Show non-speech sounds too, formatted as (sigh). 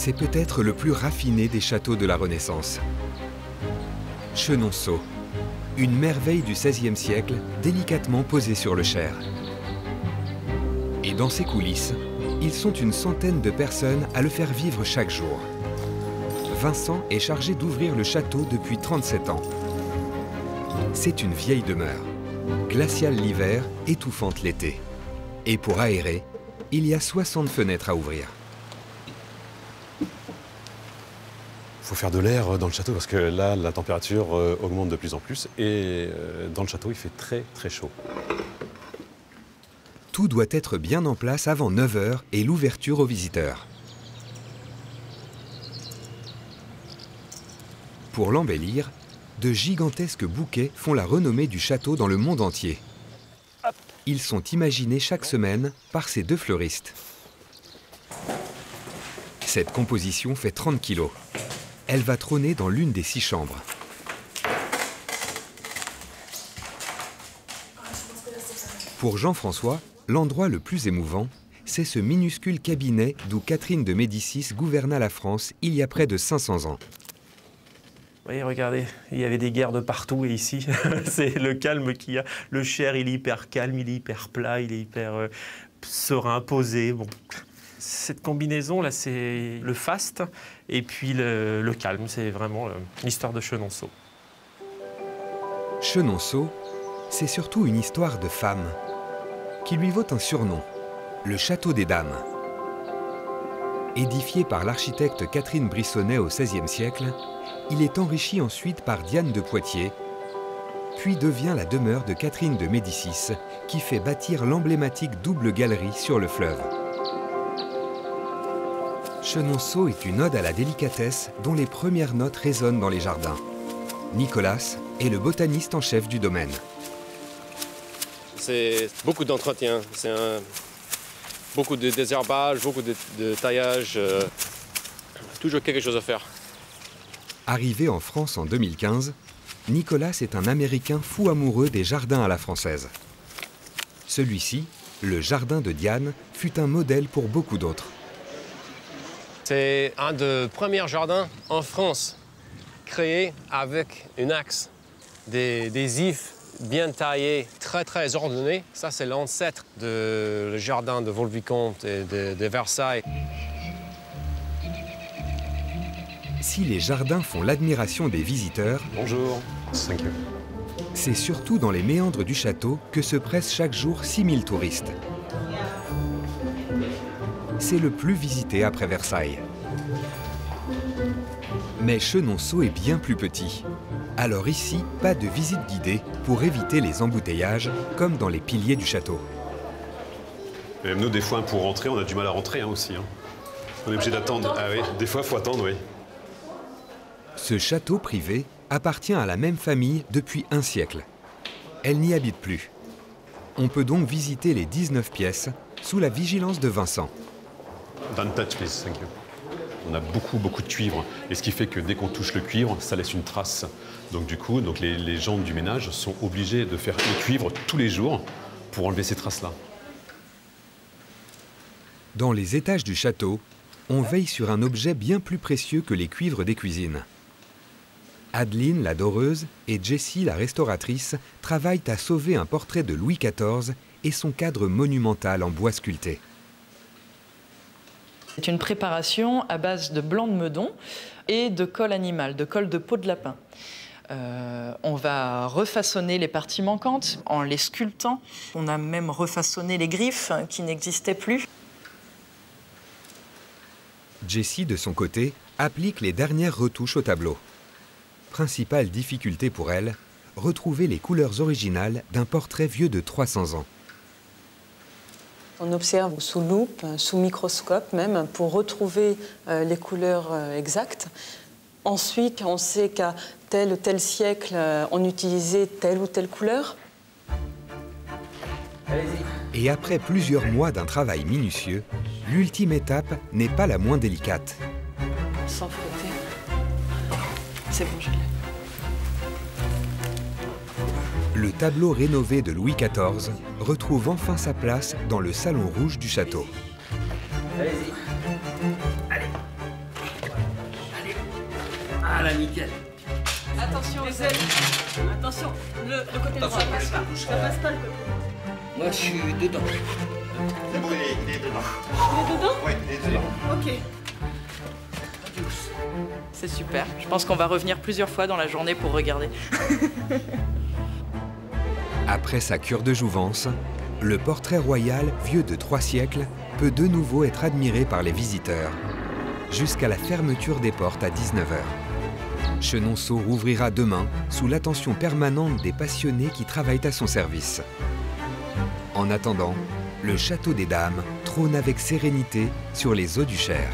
C'est peut-être le plus raffiné des châteaux de la Renaissance. Chenonceau, une merveille du XVIe siècle délicatement posée sur le Cher. Et dans ses coulisses, ils sont une centaine de personnes à le faire vivre chaque jour. Vincent est chargé d'ouvrir le château depuis 37 ans. C'est une vieille demeure, glaciale l'hiver, étouffante l'été. Et pour aérer, il y a 60 fenêtres à ouvrir. Faut faire de l'air dans le château parce que là, la température euh, augmente de plus en plus et euh, dans le château, il fait très très chaud. Tout doit être bien en place avant 9h et l'ouverture aux visiteurs. Pour l'embellir, de gigantesques bouquets font la renommée du château dans le monde entier. Ils sont imaginés chaque semaine par ces deux fleuristes. Cette composition fait 30 kilos. Elle va trôner dans l'une des six chambres. Pour Jean-François, l'endroit le plus émouvant, c'est ce minuscule cabinet d'où Catherine de Médicis gouverna la France il y a près de 500 ans. Oui, regardez, il y avait des guerres de partout et ici, (laughs) c'est le calme qu'il y a. Le Cher, il est hyper calme, il est hyper plat, il est hyper euh, serein, posé. Cette combinaison-là, c'est le faste et puis le, le calme. C'est vraiment euh, l'histoire de Chenonceau. Chenonceau, c'est surtout une histoire de femme qui lui vaut un surnom, le Château des Dames. Édifié par l'architecte Catherine Brissonnet au XVIe siècle, il est enrichi ensuite par Diane de Poitiers, puis devient la demeure de Catherine de Médicis, qui fait bâtir l'emblématique double galerie sur le fleuve. Chenonceau est une ode à la délicatesse dont les premières notes résonnent dans les jardins. Nicolas est le botaniste en chef du domaine. C'est beaucoup d'entretien, c'est beaucoup de désherbage, beaucoup de, de taillage, euh, toujours quelque chose à faire. Arrivé en France en 2015, Nicolas est un Américain fou amoureux des jardins à la française. Celui-ci, le jardin de Diane, fut un modèle pour beaucoup d'autres. C'est un des premiers jardins en France créé avec une axe, des, des ifs bien taillés, très très ordonnés. Ça, c'est l'ancêtre du jardin de Vaux-le-Vicomte et de, de Versailles. Si les jardins font l'admiration des visiteurs, Bonjour. C'est surtout dans les méandres du château que se pressent chaque jour 6000 touristes. C'est le plus visité après Versailles. Mais Chenonceau est bien plus petit. Alors ici, pas de visite guidée pour éviter les embouteillages, comme dans les piliers du château. Et même nous, des fois, pour rentrer, on a du mal à rentrer hein, aussi. hein. On est obligé d'attendre. Ah oui, des fois, il faut attendre, oui. Ce château privé appartient à la même famille depuis un siècle. Elle n'y habite plus. On peut donc visiter les 19 pièces sous la vigilance de Vincent. On a beaucoup, beaucoup de cuivre. Et ce qui fait que dès qu'on touche le cuivre, ça laisse une trace. Donc du coup, donc les, les gens du ménage sont obligés de faire le cuivre tous les jours pour enlever ces traces-là. Dans les étages du château, on veille sur un objet bien plus précieux que les cuivres des cuisines. Adeline, la doreuse, et Jessie, la restauratrice, travaillent à sauver un portrait de Louis XIV et son cadre monumental en bois sculpté. C'est une préparation à base de blanc de meudon et de colle animale, de colle de peau de lapin. Euh, on va refaçonner les parties manquantes en les sculptant. On a même refaçonné les griffes qui n'existaient plus. Jessie, de son côté, applique les dernières retouches au tableau. Principale difficulté pour elle, retrouver les couleurs originales d'un portrait vieux de 300 ans. On observe sous loupe, sous microscope même, pour retrouver euh, les couleurs euh, exactes. Ensuite, on sait qu'à tel ou tel siècle, euh, on utilisait telle ou telle couleur. Et après plusieurs mois d'un travail minutieux, l'ultime étape n'est pas la moins délicate. Sans frotter. C'est bon, je l'ai. Le tableau rénové de Louis XIV retrouve enfin sa place dans le salon rouge du château. Voilà, nickel. Attention, les ailes. Attention, le, le côté droit, ça passe pas. Ça passe pas le côté Moi, je suis dedans. C'est bon, il est, il est dedans. Il est dedans? Oui, il est dedans. Ok. C'est super. Je pense qu'on va revenir plusieurs fois dans la journée pour regarder. (laughs) Après sa cure de jouvence, le portrait royal, vieux de trois siècles, peut de nouveau être admiré par les visiteurs, jusqu'à la fermeture des portes à 19h. Chenonceau rouvrira demain sous l'attention permanente des passionnés qui travaillent à son service. En attendant, le château des Dames trône avec sérénité sur les eaux du Cher.